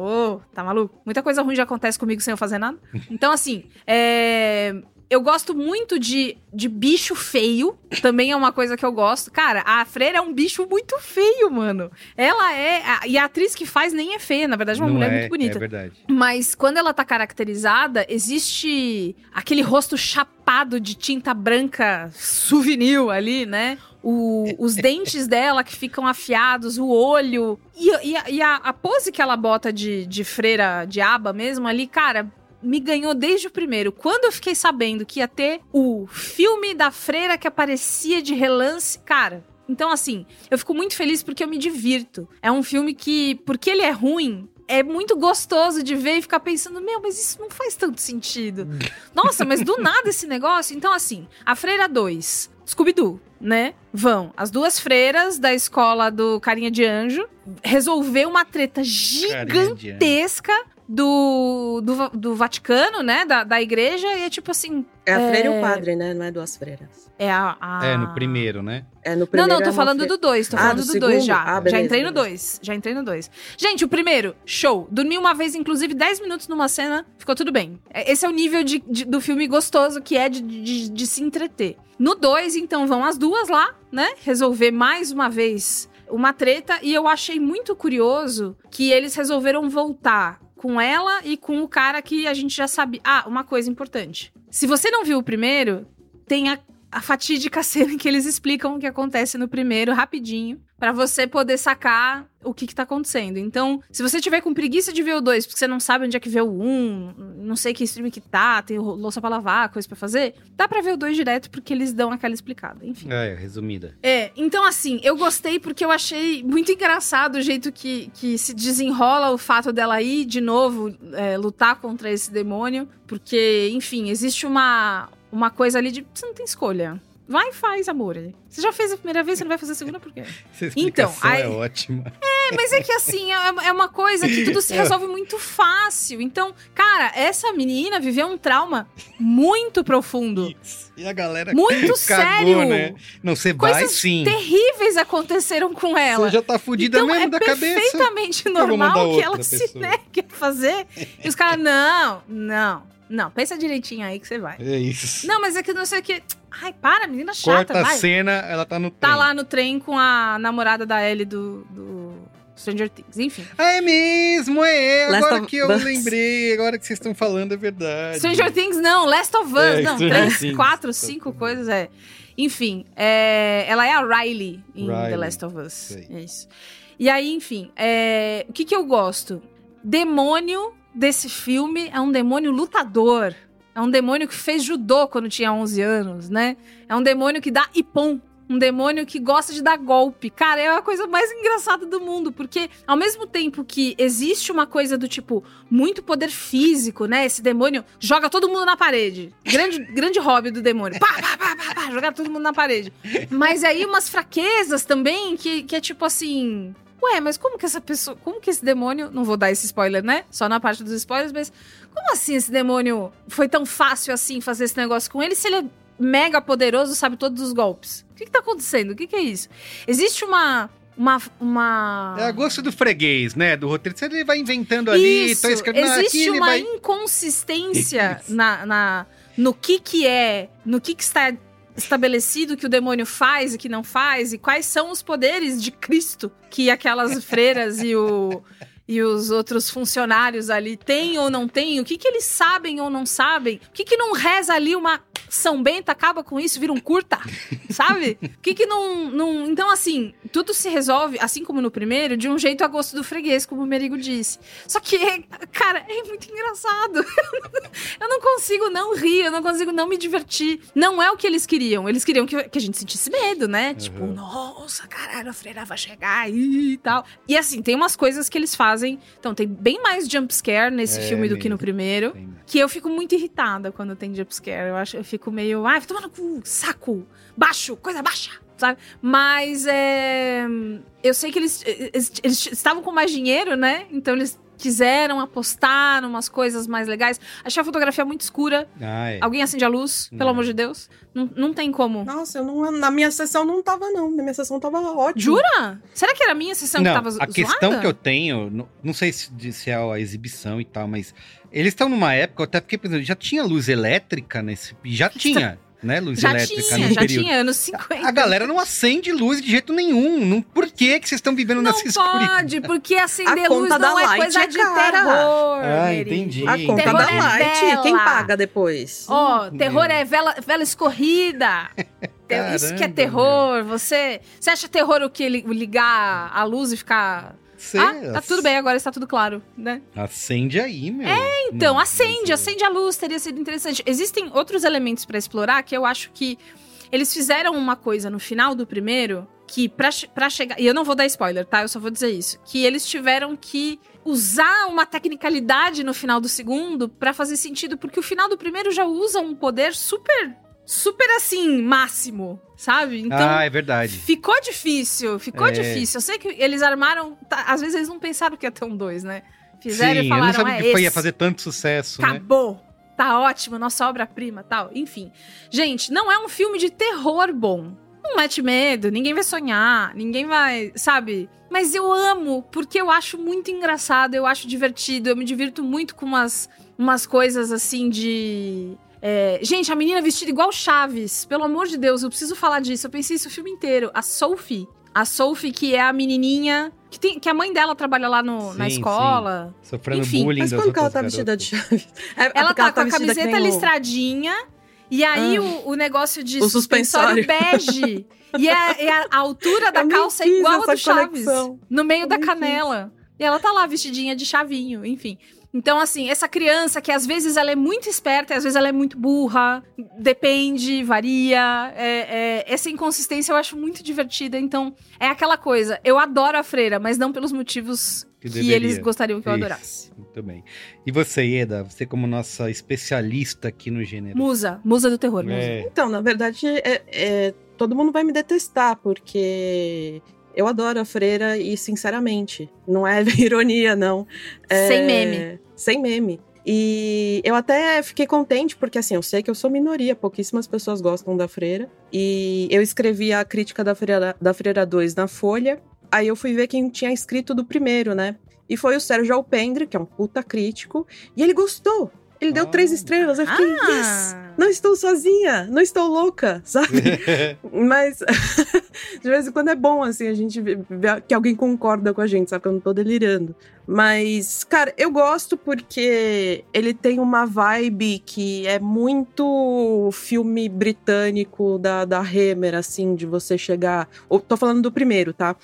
tá maluco? Muita coisa ruim já acontece comigo sem eu fazer nada. Então, assim, é. Eu gosto muito de, de bicho feio. Também é uma coisa que eu gosto. Cara, a freira é um bicho muito feio, mano. Ela é. a- e a atriz que faz nem é feia, na verdade, é uma Não mulher é, muito bonita. É verdade. Mas quando ela tá caracterizada, existe aquele rosto chapado de tinta branca souvenir ali, né? O- os dentes dela que ficam afiados, o olho. E, e a- e a, a pose que ela bota de, de freira de aba mesmo ali, cara. Me ganhou desde o primeiro. Quando eu fiquei sabendo que ia ter o filme da freira que aparecia de relance, cara, então, assim, eu fico muito feliz porque eu me divirto. É um filme que, porque ele é ruim, é muito gostoso de ver e ficar pensando, meu, mas isso não faz tanto sentido. Nossa, mas do nada esse negócio. Então, assim, a Freira 2, Scooby-Doo, né? Vão as duas freiras da escola do Carinha de Anjo resolver uma treta gigantesca do, do, do Vaticano, né? Da, da igreja, e é tipo assim. É a freira e É. o padre, né? Não é duas freiras. É a. a- É, no primeiro, né? É no Não, primeiro. não, é tô uma falando freira- do 2, tô Ah, falando do do 2 segundo? já. Ah, já beleza, entrei no beleza. 2, já entrei no 2. Gente, o primeiro, show. Dormi uma vez, inclusive, 10 minutos numa cena, ficou tudo bem. É- Esse é o nível de, de- do filme gostoso que é de, de, de se entreter. No 2, então, vão as duas lá, né? Resolver mais uma vez uma treta. E eu achei muito curioso que eles resolveram voltar com ela e com o cara que a gente já sabia. Ah, uma coisa importante. Se você não viu o primeiro, tem a, fatídica cena em que eles explicam o que acontece no primeiro rapidinho, pra você poder sacar o que, que tá acontecendo. Então, se você tiver com preguiça de ver o 2, porque você não sabe onde é que vê o 1, um, não sei que stream que tá, tem louça pra lavar, coisa pra fazer, dá pra ver o 2 direto porque eles dão aquela explicada. Enfim. É, resumida. É, então assim, eu gostei porque eu achei muito engraçado o jeito que, que se desenrola o fato dela ir de novo é, lutar contra esse demônio. Porque, enfim, existe uma, uma coisa ali de. Você não tem escolha. Vai e faz, amor. Você já fez a primeira vez, você não vai fazer a segunda por quê? Essa Então, aí- é ótima. É, mas é que assim, é, é uma coisa que tudo se resolve muito fácil. Então, cara, essa menina viveu um trauma muito profundo. Isso. E a galera Muito cagou, sério. né? Não, você vai sim. terríveis aconteceram com ela. Você já tá fudida então, mesmo é da cabeça. perfeitamente eu vou mandar normal que ela se pessoa. negue a fazer. E os caras, não, não, não, pensa direitinho aí que você vai. É isso. Não, mas é que não sei o que. Ai, para, menina chata, Corta a vai. cena, ela tá no Tá trem. lá no trem com a namorada da Ellie do, do Stranger Things, enfim. Ah, é mesmo, é. Last Agora que eu Us. lembrei, agora que vocês estão falando, é verdade. Stranger Things não, Last of Us, É, não, Stranger três, Things. quatro, cinco coisas, é. Enfim, é, ela é a Riley em The Riley, Last of Us. sei. É isso. E aí, enfim, é, o que que eu gosto? Demônio desse filme é um demônio lutador. É um demônio que fez judô quando tinha 11 anos, né? É um demônio que dá ipom. Um demônio que gosta de dar golpe. Cara, é a coisa mais engraçada do mundo, porque ao mesmo tempo que existe uma coisa do tipo muito poder físico, né? Esse demônio joga todo mundo na parede. Grande, grande hobby do demônio. Pá, pá, pá, pá, pá, jogar todo mundo na parede. Mas aí umas fraquezas também que, que é tipo assim. Ué, mas como que essa pessoa. Como que esse demônio. Não vou dar esse spoiler, né? Só na parte dos spoilers, mas. Como assim esse demônio foi tão fácil assim fazer esse negócio com ele se ele é mega poderoso sabe todos os golpes. O que, que tá acontecendo? O que, que é isso? Existe uma. Uma. uma... É a gosto do freguês, né? Do roteiro. Ele vai inventando ali, Isso, tá escrevendo aqui, existe ele uma vai... inconsistência na, na, no que que é, no que que está estabelecido que o demônio faz e que não faz, e quais são os poderes de Cristo que aquelas freiras e o... E os outros funcionários ali têm ou não têm? O que, que eles sabem ou não sabem? O que, que não reza ali uma São Bento acaba com isso, vira um curta? Sabe? O que, que não, não. Então, assim, tudo se resolve, assim como no primeiro, de um jeito a gosto do freguês, como o Merigo disse. Só que, cara, é muito engraçado. eu não consigo não rir, eu não consigo não me divertir. Não é o que eles queriam. Eles queriam que, que a gente sentisse medo, né? Tipo, nossa, caralho, a freira vai chegar aí e tal. E assim, tem umas coisas que eles fazem. Então, tem bem mais jumpscare nesse É filme do que no primeiro. Que eu fico muito irritada quando tem jumpscare. Eu acho, eu fico meio, ai, toma no cu, saco, baixo, coisa baixa, sabe? Mas é, eu sei que eles, eles, eles estavam com mais dinheiro, né? Então eles quiseram apostar umas coisas mais legais. Achei a fotografia muito escura. É. Alguém acende a luz, pelo Não. amor de Deus. Não, não tem como. Nossa, eu não, na minha sessão não tava, não. Na minha sessão tava ótimo. Jura? Será que era a minha sessão não, que tava zo- a questão zoada? que eu tenho, não, não sei se, se é a exibição e tal, mas eles estão numa época, eu até fiquei pensando, já tinha luz elétrica nesse. Já tinha, né? Luz Já elétrica tinha, no já período. tinha, anos 50. A galera não acende luz de jeito nenhum. Não, por que, que vocês estão vivendo Não nessa escuridão? pode, porque acender A luz conta da não é Light coisa é de terror. Ah, entendi. A conta Terror da é Light, vela. quem paga depois? Ó, terror é vela, vela escorrida. Então, Isso que é Caramba, terror. Você, você acha terror o que? Li- Ligar a luz e ficar. Ah, tá tudo bem, agora está tudo claro, né? Acende aí, meu. É, Então, acende, acende a luz, teria sido interessante. Existem outros elementos pra explorar que eu acho que eles fizeram uma coisa no final do primeiro que pra, pra chegar. E eu não vou dar spoiler, tá? Eu só vou dizer isso. Que eles tiveram que usar uma tecnicalidade no final do segundo pra fazer sentido, porque o final do primeiro já usa um poder super. Super assim, máximo, sabe? Então. ah, é verdade. Ficou difícil, ficou É. difícil. Eu sei que eles armaram. tá, às vezes eles não pensaram que ia ter um dois, né? Fizeram Sim, e eu falaram, não sabia é que foi, ia fazer tanto sucesso, né? Acabou. Tá ótimo, nossa obra-prima tal. Enfim. Gente, não é um filme de terror bom. Não mete medo, ninguém vai sonhar, ninguém vai. Sabe? Mas eu amo, porque eu acho muito engraçado, eu acho divertido, eu me divirto muito com umas, umas coisas assim de. É, Gente, a menina vestida igual Chaves. Pelo amor de Deus, eu preciso falar disso. Eu pensei isso o filme inteiro. A Sophie. A Sophie, que é a menininha. Que, tem, que a mãe dela trabalha lá no, na Sim, escola. Sofrendo Enfim, bullying Mas como que ela tá vestida de garotas. chave? É, é Ela tá com a camiseta listradinha. E aí o, o negócio de O suspensório. bege. E a, e a altura da Eu calça é fiz igual a do Chaves. conexão. No meio Eu da canela. E ela tá lá vestidinha de chavinho, enfim. Então, assim, essa criança que às vezes ela é muito esperta e às vezes ela é muito burra, depende, varia. é- é- essa inconsistência eu acho muito divertida. Então, é aquela coisa. Eu adoro a freira, mas não pelos motivos Que que, eles gostariam que eu Isso, adorasse. Muito bem. E você, Eda? Você como nossa especialista aqui no gênero. Musa, musa do terror, musa. É, Então, na verdade, é, é- todo mundo vai me detestar, porque eu adoro a freira e, sinceramente, não é ironia, não. É- Sem meme. Sem meme. E eu até fiquei contente, porque assim, eu sei que eu sou minoria, pouquíssimas pessoas gostam da freira. E eu escrevi a crítica da freira, da freira 2 na Folha. Aí eu fui ver quem tinha escrito do primeiro, né? E foi o Sérgio Alpendre, que é um puta crítico, e ele gostou. Ele deu Ah. três estrelas. Eu fiquei, Ah. yes! Não estou sozinha, não estou louca, sabe? Mas de vez em quando é bom, assim, a gente ver que alguém concorda com a gente, sabe? Que eu não tô delirando. Mas, cara, eu gosto porque ele tem uma vibe que é muito filme britânico da, da Hammer, assim, de você chegar. Eu tô falando do primeiro, tá?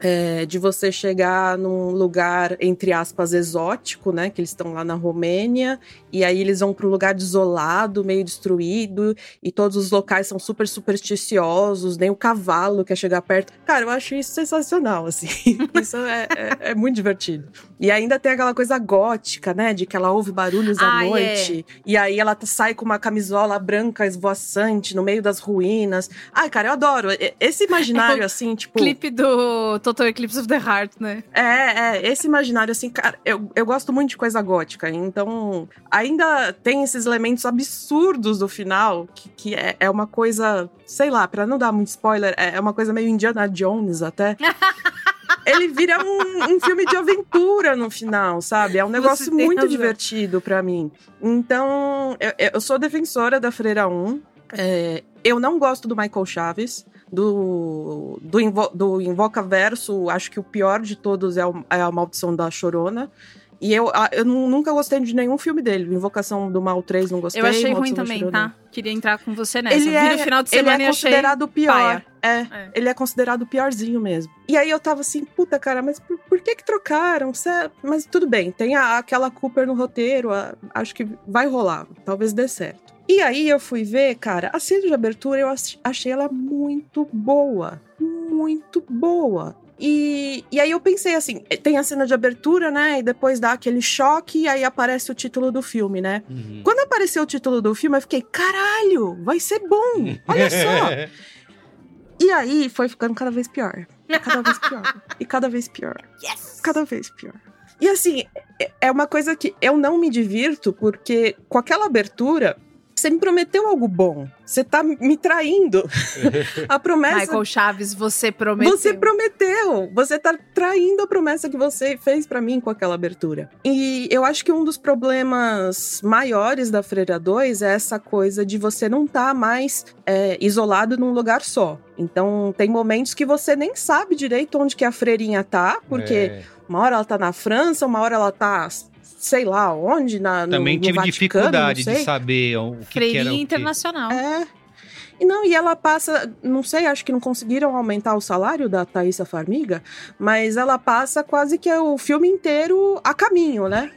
É, de você chegar num lugar, entre aspas, exótico, né? Que eles estão lá na Romênia, e aí eles vão para um lugar desolado, meio destruído, e todos os locais são super supersticiosos, nem o cavalo quer chegar perto. Cara, eu acho isso sensacional, assim. isso é, é- é muito divertido. E ainda tem aquela coisa gótica, né? De que ela ouve barulhos à Ai, é. noite, e aí ela tá- sai com uma camisola branca esvoaçante no meio das ruínas. Ai, cara, eu adoro. Esse imaginário, assim, tipo. Clipe do Total Eclipse of the Heart, né? É, é, esse imaginário, assim, cara, eu, eu gosto muito de coisa gótica, então ainda tem esses elementos absurdos do final, que, que é, é uma coisa, sei lá, pra não dar muito spoiler, é, é uma coisa meio Indiana Jones até. Ele vira um, um, filme de aventura no final, sabe? É um negócio muito razão. divertido para mim. Então, eu, eu, sou defensora da Freira 1. É, eu não gosto do Michael Chaves do, do, Invo, do Invoca Verso, acho que o pior de todos é, o, é a Maldição da Chorona. E eu, eu nunca gostei de nenhum filme dele. Invocação do Mal 3 não gostei. Eu achei ruim também, tá? Queria entrar com você nessa. Ele é, final de semana ele é considerado o pior. É, é, ele é considerado o piorzinho mesmo. E aí eu tava assim, puta cara, mas por, por que que trocaram? Cê, mas tudo bem, tem a, aquela Cooper no roteiro, a, acho que vai rolar, talvez dê certo. E aí eu fui ver, cara, a cena de abertura eu achei ela muito boa. Muito boa. E, e aí eu pensei assim, tem a cena de abertura, né? E depois dá aquele choque e aí aparece o título do filme, né? Uhum. Quando apareceu o título do filme, eu fiquei, caralho, vai ser bom! Olha só! e aí foi ficando cada vez pior. Cada vez pior. e cada vez pior. Yes! Cada vez pior. E assim, é, é uma coisa que eu não me divirto, porque com aquela abertura, você me prometeu algo bom. Você tá me traindo. a promessa. Michael Chaves, você prometeu. Você prometeu. Você tá traindo a promessa que você fez para mim com aquela abertura. E eu acho que um dos problemas maiores da Freira 2 é essa coisa de você não estar tá mais é, isolado num lugar só. Então, tem momentos que você nem sabe direito onde que a freirinha tá, porque. É. Uma hora ela tá na França, uma hora ela tá sei lá onde, na, no, Também tive Vaticano, dificuldade de saber o que, Freirinha que era internacional. É. E não, e ela passa, não sei, acho que não conseguiram aumentar o salário da Thaisa Farmiga, mas ela passa quase que o filme inteiro a caminho, né?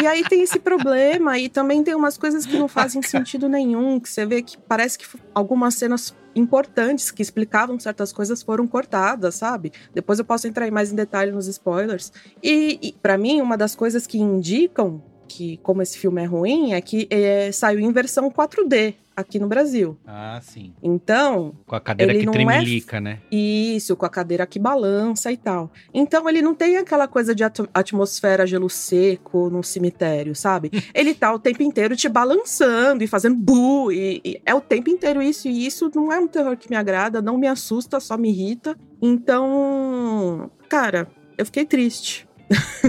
e aí tem esse problema, e também tem umas coisas que não fazem sentido nenhum, que você vê que parece que algumas cenas importantes que explicavam certas coisas foram cortadas, sabe? Depois eu posso entrar mais em detalhe nos spoilers. E, e para mim, uma das coisas que indicam que como esse filme é ruim é que é, saiu em versão 4D aqui no Brasil. Ah, sim. Então. Com a cadeira que é tremelica, é... né? Isso, com a cadeira que balança e tal. Então ele não tem aquela coisa de atmosfera gelo seco num cemitério, sabe? ele tá o tempo inteiro te balançando e fazendo bu. E, e, é o tempo inteiro isso. E isso não é um terror que me agrada, não me assusta, só me irrita. Então, cara, eu fiquei triste.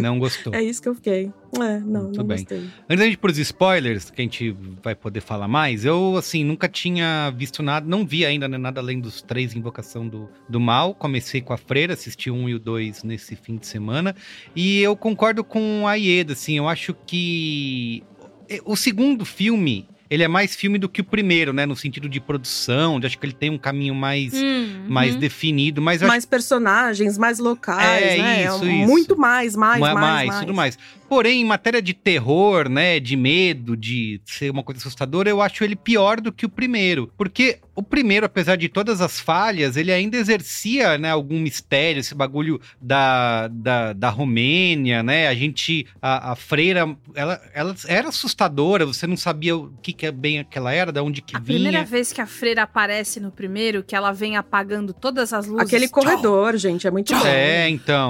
Não gostou. é isso que eu fiquei. É, não, Muito não bem. gostei. Antes da gente ir pros spoilers, que a gente vai poder falar mais, eu, assim, nunca tinha visto nada, não vi ainda né, nada além dos três Invocação do, do Mal. Comecei com a Freira, assisti um e o dois nesse fim de semana. E eu concordo com a Ieda, assim, eu acho que o segundo filme ele é mais filme do que o primeiro, né? No sentido de produção, de acho que ele tem um caminho mais, hum, mais hum. definido. Mas mais acho... personagens, mais locais, é, né? Isso, é, isso. Muito mais, mais, mais, mais, mais. tudo mais. Porém, em matéria de terror, né, de medo, de ser uma coisa assustadora, eu acho ele pior do que o primeiro. Porque o primeiro, apesar de todas as falhas, ele ainda exercia, né, algum mistério, esse bagulho da, da, da Romênia, né? A gente, a, a freira, ela, ela era assustadora, você não sabia o que, que é bem aquela era, da onde que a vinha. A primeira vez que a freira aparece no primeiro, que ela vem apagando todas as luzes. Aquele corredor, gente, é muito bom. É, então.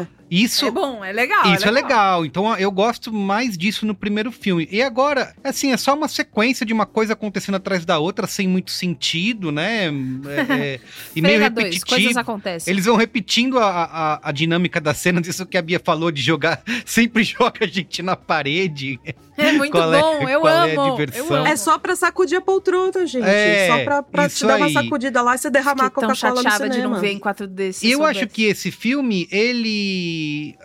É. Isso é bom, é legal. Isso é legal. é legal. Então eu gosto mais disso no primeiro filme. E agora, assim, é só uma sequência de uma coisa acontecendo atrás da outra sem muito sentido, né? É, é, e meio repetitivo. Dois, coisas acontecem. Eles vão repetindo a, a, a dinâmica das cenas, isso que a Bia falou de jogar, sempre joga a gente na parede. É muito qual é, bom, eu, amo, é a diversão. eu amo. É só pra sacudir a poltrona, gente. É, só pra, pra te dar uma sacudida lá e você derramar Coca-Cola no cinema. de não ver em 4D. Eu acho que esse filme, ele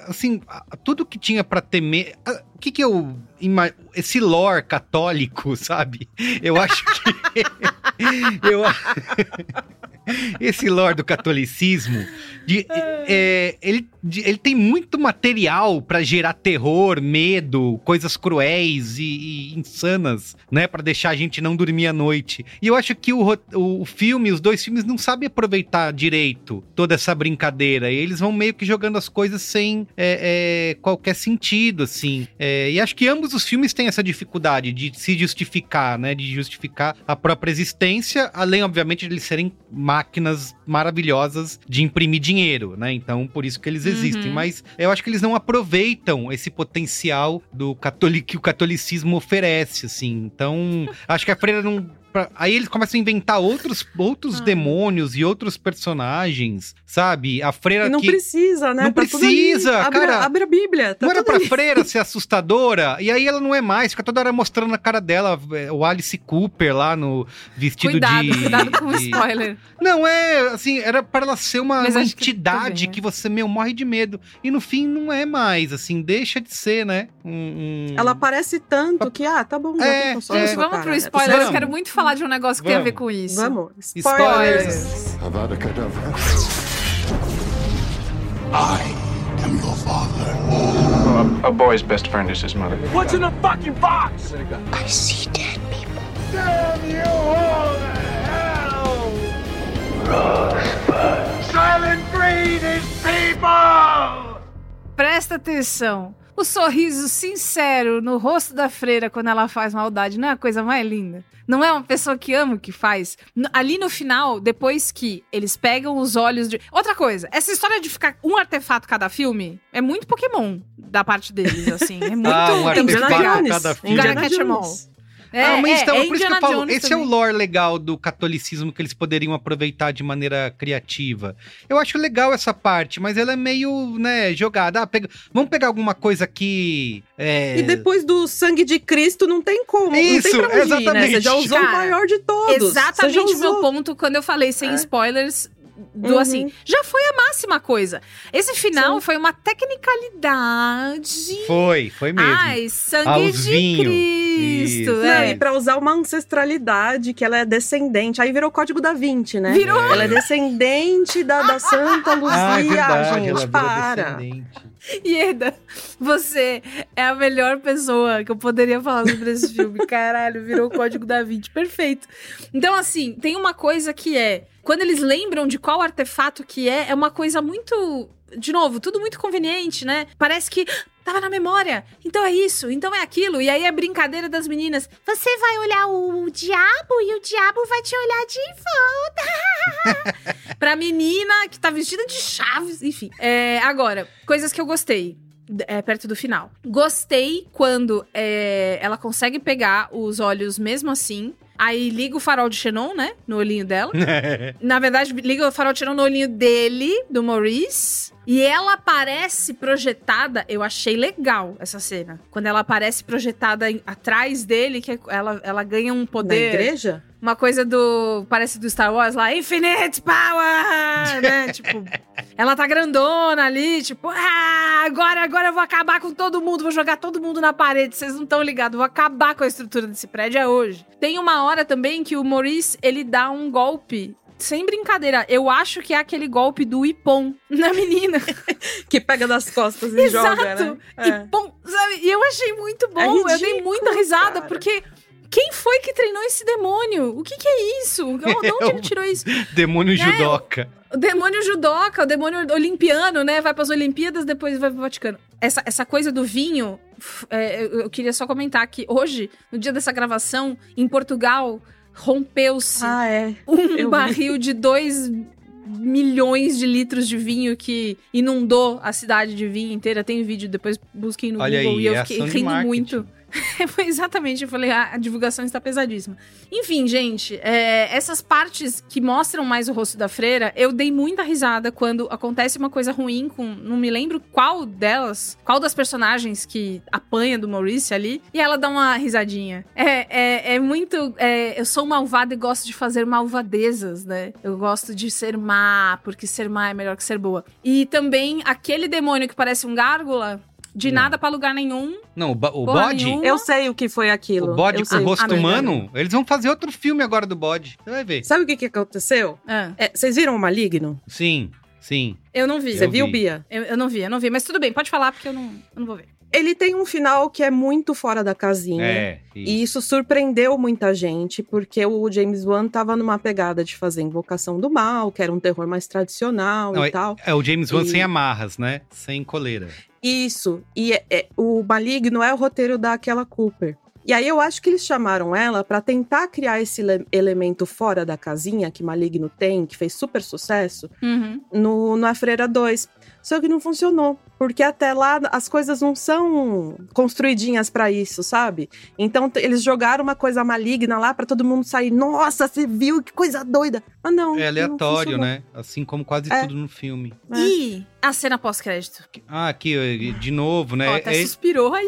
assim, tudo que tinha para temer, o que que eu esse lore católico, sabe? Eu acho que eu esse lore do catolicismo, de, é, ele, de, ele tem muito material para gerar terror, medo, coisas cruéis e, e insanas, né? para deixar a gente não dormir à noite. E eu acho que o, o filme, os dois filmes, não sabem aproveitar direito toda essa brincadeira. E eles vão meio que jogando as coisas sem é, é, qualquer sentido, assim. É, e acho que ambos os filmes têm essa dificuldade de se justificar, né? De justificar a própria existência, além, obviamente, de eles serem máquinas maravilhosas de imprimir dinheiro, né? Então, por isso que eles existem. Uhum. Mas eu acho que eles não aproveitam esse potencial do que o catolicismo oferece, assim. Então, acho que a freira não. Pra- Aí eles começam a inventar outros, outros Ah. demônios e outros personagens, sabe? A freira E não que. precisa, né? Não Tá tudo ali. precisa, abre, cara. Abre a Bíblia. Tá não era pra ali. freira ser assustadora? E aí ela não é mais, fica toda hora mostrando a cara dela, é, o Alice Cooper lá no vestido Cuidado, de. cuidado com o spoiler. Não, é assim, era para ela ser uma, uma que entidade também, que, né? você, meu, morre de medo. E no fim não é mais, assim, deixa de ser, né? Um, um- Ela aparece tanto que, ah, tá bom. É, é. vamos cara. pro spoiler. Vamos. Eu quero muito falar de um negócio que tem a ver Vamos. com isso. Vamos. Spoilers. Spoilers. Avada Kedavra. I am your father. A, a boy's best friend is his mother. What's in the fucking box? I see dead people. Damn you all to hell! Rosebud. Silent breed is people! Presta atenção. O sorriso sincero no rosto da freira quando ela faz maldade não é a coisa mais linda? Não é uma pessoa que ama o que faz? Ali no final, depois que eles pegam os olhos de. Outra coisa, essa história de ficar um artefato cada filme é muito Pokémon da parte deles, assim. É muito. Ah, um artefato cada filme. Indiana. Jones. É, ah, mas é, então, é por isso que eu falo, Jones esse é o também. lore legal do catolicismo que eles poderiam aproveitar de maneira criativa. Eu acho legal essa parte, mas ela é meio, né, jogada. Ah, pega- vamos pegar alguma coisa que. É... E depois do sangue de Cristo não tem como. Isso, não tem pra onde ir, né? exatamente. Você já usou Cara, o maior de todos. Exatamente o meu usou. ponto quando eu falei sem É. spoilers. Do Uhum. assim, já foi a máxima coisa. Esse final Sim. foi uma tecnicalidade. Foi, foi mesmo. Ai, sangue Aos de vinho. Cristo. Isso. Não, É. e pra usar uma ancestralidade, que ela é descendente. Aí virou código da Vinci, né? Virou. Ela é descendente da, da Santa Luzia. Ah, é verdade, gente, para. Ieda, você é a melhor pessoa que eu poderia falar sobre esse filme. Caralho, virou o código da Vinci. Perfeito. Então, assim, tem uma coisa que é. Quando eles lembram de qual artefato que é, é uma coisa muito. De novo, tudo muito conveniente, né? Parece que "Ah, tava na memória. Então é isso, então é aquilo. E aí é brincadeira das meninas. Você vai olhar o diabo e o diabo vai te olhar de volta. pra menina que tá vestida de chaves, enfim. É, agora, coisas que eu gostei. É, perto do final. Gostei quando é, ela consegue pegar os olhos mesmo assim. Aí liga o farol de Xenon, né? No olhinho dela. Na verdade, liga o farol de Xenon no olhinho dele, do Maurice. E ela aparece projetada. Eu achei legal essa cena. Quando ela aparece projetada em- atrás dele, que ela, ela ganha um Na poder. igreja? Uma coisa do. Parece do Star Wars lá, Infinite Power! né? tipo, ela tá grandona ali, tipo, ah, agora, agora eu vou acabar com todo mundo, vou jogar todo mundo na parede, vocês não estão ligados, vou acabar com a estrutura desse prédio é hoje. Tem uma hora também que o Maurice, ele dá um golpe. Sem brincadeira, eu acho que é aquele golpe do Ipom na menina. Que pega das costas e joga, Exato. né? É. Ipom, sabe? E eu achei muito bom. É eu dei ridículo, muita risada, cara. porque quem foi que treinou esse demônio? O que, que é isso? De onde ele tirou isso? Demônio É, judoca. O demônio judoca, o demônio olimpiano, né? Vai pras Olimpíadas, depois vai pro Vaticano. Essa, essa coisa do vinho, é, eu, queria só comentar que hoje, no dia dessa gravação, em Portugal, rompeu-se Ah, é. um eu vi. barril de 2 milhões de litros de vinho que inundou a cidade de vinho inteira. Tem vídeo, depois busquem no Olha Google. aí, e eu é fiquei rindo marketing. muito. Foi exatamente, eu falei, ah, a divulgação está pesadíssima. Enfim, gente, é, essas partes que mostram mais o rosto da freira, eu dei muita risada quando acontece uma coisa ruim com. Não me lembro qual delas, qual das personagens que apanha do Maurice ali, e ela dá uma risadinha. É, é, é muito. é, eu sou malvada e gosto de fazer malvadezas, né? Eu gosto de ser má, porque ser má é melhor que ser boa. E também aquele demônio que parece um gárgula. De Não. nada pra lugar nenhum. Não, o, o bode. nenhuma. Eu sei o que foi aquilo. O bode com sei. rosto Ah, humano, eles vão fazer outro filme agora do bode. Você vai ver. Sabe o que, que aconteceu? Ah, É, vocês viram o Maligno? Sim, sim. eu não vi. Você viu, vi. Bia? Eu, eu não vi, eu não vi. Mas tudo bem, pode falar, porque eu não, eu não vou ver. Ele tem um final que é muito fora da casinha. É. E isso surpreendeu muita gente, porque o James Wan tava numa pegada de fazer Invocação do Mal, que era um terror mais tradicional Não, e tal. É o James Wan E- sem amarras, né? Sem coleira. Isso. E é- é- o Maligno é o roteiro daquela Cooper. E aí eu acho que eles chamaram ela pra tentar criar esse ele- elemento fora da casinha que Maligno tem, que fez super sucesso, Uhum. no, no A Freira 2. Só que não funcionou. Porque até lá as coisas não são construidinhas pra isso, sabe? Então eles jogaram uma coisa maligna lá pra todo mundo sair. Nossa, você viu que coisa doida. Mas não. É não aleatório, funcionou. né? Assim como quase É. tudo no filme. É. E a cena pós-crédito? Ah, aqui, de novo, né? Ó, até É- suspirou aí.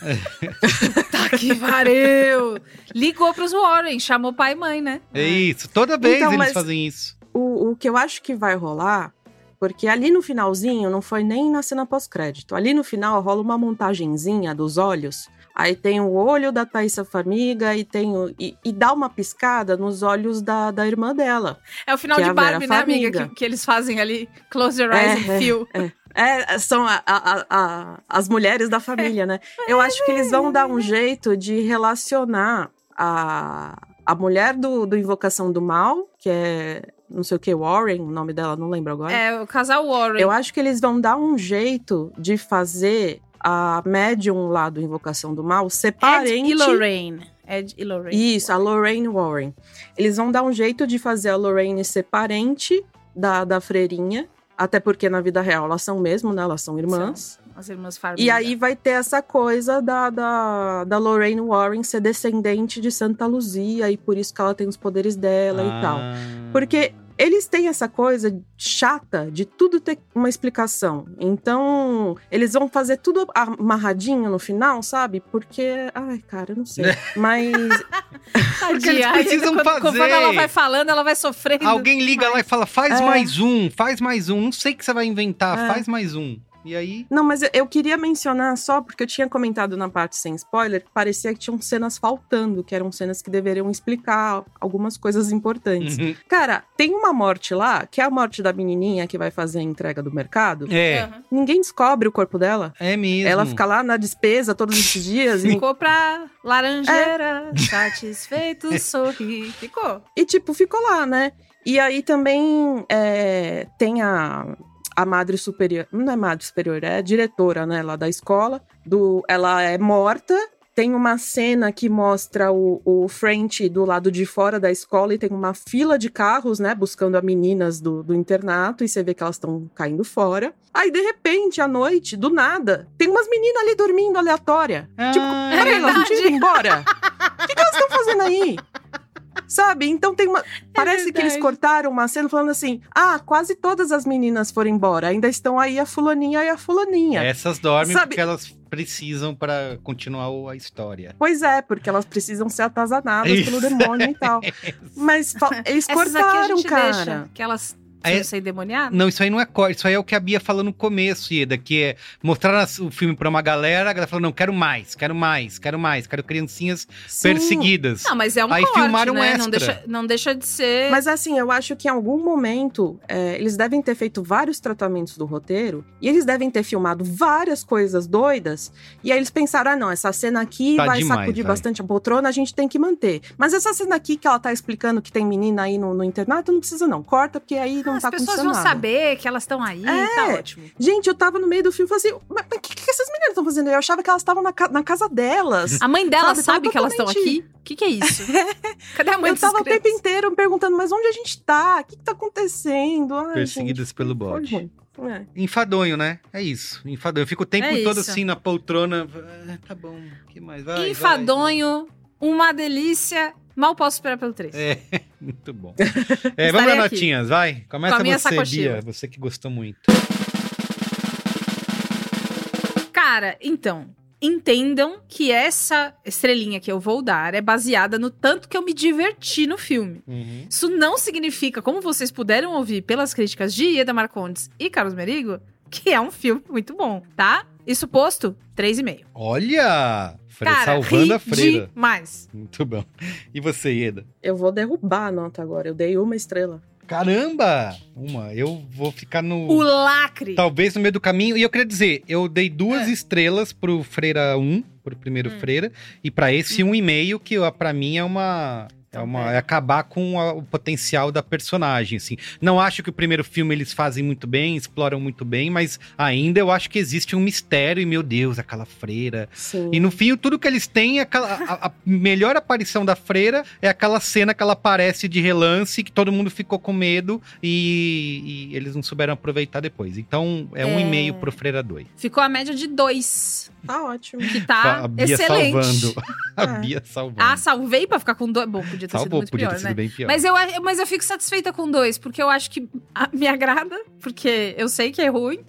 tá que pariu. Ligou pros Warren, chamou pai e mãe, né? É isso, toda vez Então, eles mas- fazem isso. O, o que eu acho que vai rolar, porque ali no finalzinho, não foi nem na cena pós-crédito. Ali no final rola uma montagenzinha dos olhos. Aí tem o olho da Thaisa Farmiga e tem o, e, e dá uma piscada nos olhos da, da irmã dela. É o final é de Vera Barbie, né, amiga? Que, que eles fazem ali, close your eyes É, and feel. É, são a- a- a- a- as mulheres da família, né? Eu acho que eles vão dar um jeito de relacionar a, a mulher do, do Invocação do Mal, que é não sei o que, Warren, o nome dela, não lembro agora. É, o casal Warren. Eu acho que eles vão dar um jeito de fazer a médium lá do Invocação do Mal ser Ed parente. e Lorraine. Ed e Lorraine. Isso, a Lorraine Warren. Eles vão dar um jeito de fazer a Lorraine ser parente da, da freirinha. Até porque na vida real elas são mesmo, né? Elas são irmãs. As irmãs Farmiga. E aí vai ter essa coisa da, da, da Lorraine Warren ser descendente de Santa Luzia e por isso que ela tem os poderes dela e tal. Ah. Porque eles têm essa coisa chata de tudo ter uma explicação. Então, eles vão fazer tudo amarradinho no final, sabe? Porque. Ai, cara, eu não sei. Mas. Porque eles precisam quando, fazer. Conforme ela vai falando, ela vai sofrendo. Alguém liga lá e fala, faz É. mais um, faz mais um. Não sei o que você vai inventar, É. faz mais um. E aí. Não, mas eu, eu queria mencionar só, porque eu tinha comentado na parte sem spoiler, que parecia que tinham cenas faltando, que eram cenas que deveriam explicar algumas coisas importantes. Uhum. Cara, tem uma morte lá, que é a morte da menininha que vai fazer a entrega do mercado. É, Uhum. Ninguém descobre o corpo dela. é mesmo. Ela fica lá na despesa todos esses dias e Ficou pra laranjeira, É. satisfeito, sorri. Ficou. E, tipo, ficou lá, né? E aí também é, tem a, a madre superior. Não é madre superior, é a diretora, né, lá da escola. Do, ela é morta. Tem uma cena que mostra o, o frente do lado de fora da escola e tem uma fila de carros, né, buscando as meninas do, do internato. E você vê que elas estão caindo fora. Aí, de repente, à noite, do nada, tem umas meninas ali dormindo aleatória. tipo, Ah, peraí, elas não tinham ido embora? O que, que elas estão fazendo aí? Sabe? Então tem uma. Parece que eles verdade. cortaram uma cena falando assim: ah, quase todas as meninas foram embora. Ainda estão aí a fulaninha e a fulaninha. Essas dormem Sabe- porque elas precisam pra continuar a história. Pois é, porque elas precisam ser atazanadas Isso. pelo demônio e tal. Mas eles Essas aqui a cortaram, gente cara. deixa. Que elas É- precisam ser demoniadas. Não, isso aí não é corte, isso aí é o que a Bia falou no começo, Ieda, que é mostrar o filme pra uma galera, a galera falou, não, quero mais, quero mais, quero mais, quero criancinhas Sim. perseguidas. Não, mas é um Aí corte, filmaram né? Não extra. deixa, não deixa de ser... Mas assim, eu acho que em algum momento é, eles devem ter feito vários tratamentos do roteiro e eles devem ter filmado várias coisas doidas. E aí eles pensaram: ah, não, essa cena aqui Tá vai demais, sacudir vai. bastante a poltrona, a gente tem que manter. Mas essa cena aqui que ela tá explicando que tem menina aí no, no internato, não precisa não. Corta, porque aí não As tá pessoas vão saber que elas estão aí, É. tá ótimo. Gente, eu tava no meio do filme e falei assim: mas o que, que essas meninas estão fazendo? Eu achava que elas estavam na, ca- na casa delas. A mãe dela Sabe, sabe, que elas estão aqui? O que, que é isso? Cadê a mãe eu tava o tempo inteiro me perguntando, mas onde a gente tá? O que, que tá acontecendo? Ai, Perseguidas gente, pelo bode. É. Enfadonho, né? É isso. Enfadonho. Eu fico o tempo É todo isso. assim na poltrona. Ah, tá bom. O que mais? Vai, vai. Enfadonho, uma delícia. Mal posso esperar pelo 3. É, muito bom. É, vamos aqui. notinhas, vai. Começa Com a minha você, sacochila. Bia. Você que gostou muito. Cara, então, entendam que essa estrelinha que eu vou dar é baseada no tanto que eu me diverti no filme. Uhum. Isso não significa, como vocês puderam ouvir pelas críticas de Ieda Marcondes e Carlos Merigo, que é um filme muito bom, tá? Isso posto, 3,5. Olha! Fre- Cara, Salvando a freira. demais. Muito bom. E você, Ieda? Eu vou derrubar a nota agora. Eu dei uma estrela. Caramba! Uma. Eu vou ficar no. O lacre. Talvez no meio do caminho. E eu queria dizer, eu dei duas É. estrelas pro Freira 1, pro primeiro Hum. Freira, e pra esse um e meio, que ó, pra mim é uma. É, uma, é acabar com a- o potencial da personagem, assim. Não acho que o primeiro filme eles fazem muito bem, exploram muito bem, mas ainda eu acho que existe um mistério e, meu Deus, aquela freira. Sim. E no fim, tudo que eles têm, é aquela, a, a melhor aparição da freira é aquela cena que ela aparece de relance, que todo mundo ficou com medo e, e eles não souberam aproveitar depois. Então, é um É. e meio pro Freira 2. Ficou a média de dois, Tá ótimo. que tá a Bia excelente. salvando. A É. Bia salvando. Ah, salvei pra ficar com dois. Bom, podia ter sido Salvou, muito podia pior, ter sido né? bem pior. Mas eu, mas eu fico satisfeita com dois, porque eu acho que me agrada, porque eu sei que é ruim,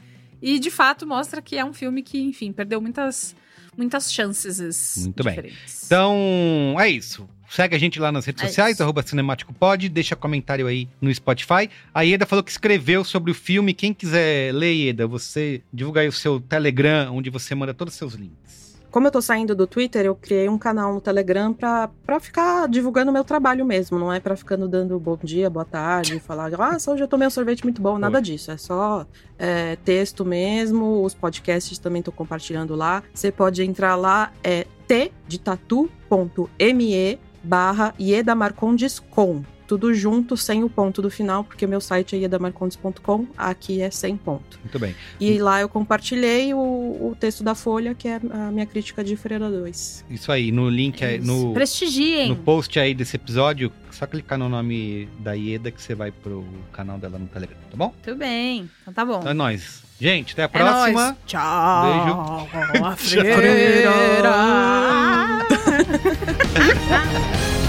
e de fato mostra que é um filme que, enfim, perdeu muitas, muitas chances Muito bem. diferentes. Então, é isso. Segue a gente lá nas redes É sociais, isso. arroba Cinemático Pod, deixa comentário aí no Spotify. A Ieda falou que escreveu sobre o filme. Quem quiser ler, Ieda, você divulga aí o seu Telegram, onde você manda todos os seus links. Como eu tô saindo do Twitter, eu criei um canal no Telegram pra, pra ficar divulgando o meu trabalho mesmo. Não é pra ficando dando bom dia, boa tarde, falar, ah, hoje eu tomei um sorvete muito bom. Nada Oi. disso. É só é, texto mesmo. Os podcasts também tô compartilhando lá. Você pode entrar lá, é t de tatu.me barra Ieda Marcondes com. Tudo junto, sem o ponto do final, porque meu site é iedamarcondes.com, aqui é sem ponto. Muito bem. E lá eu compartilhei o, o texto da Folha, que é a minha crítica de Freira 2. Isso aí, no link, aí, no, Prestigiem. no post aí desse episódio, só clicar no nome da Ieda que você vai pro canal dela no Telegram, tá bom? Tudo bem. Então tá bom. Então é nóis. Gente, até a É próxima. nóis. Tchau. Beijo. A freira.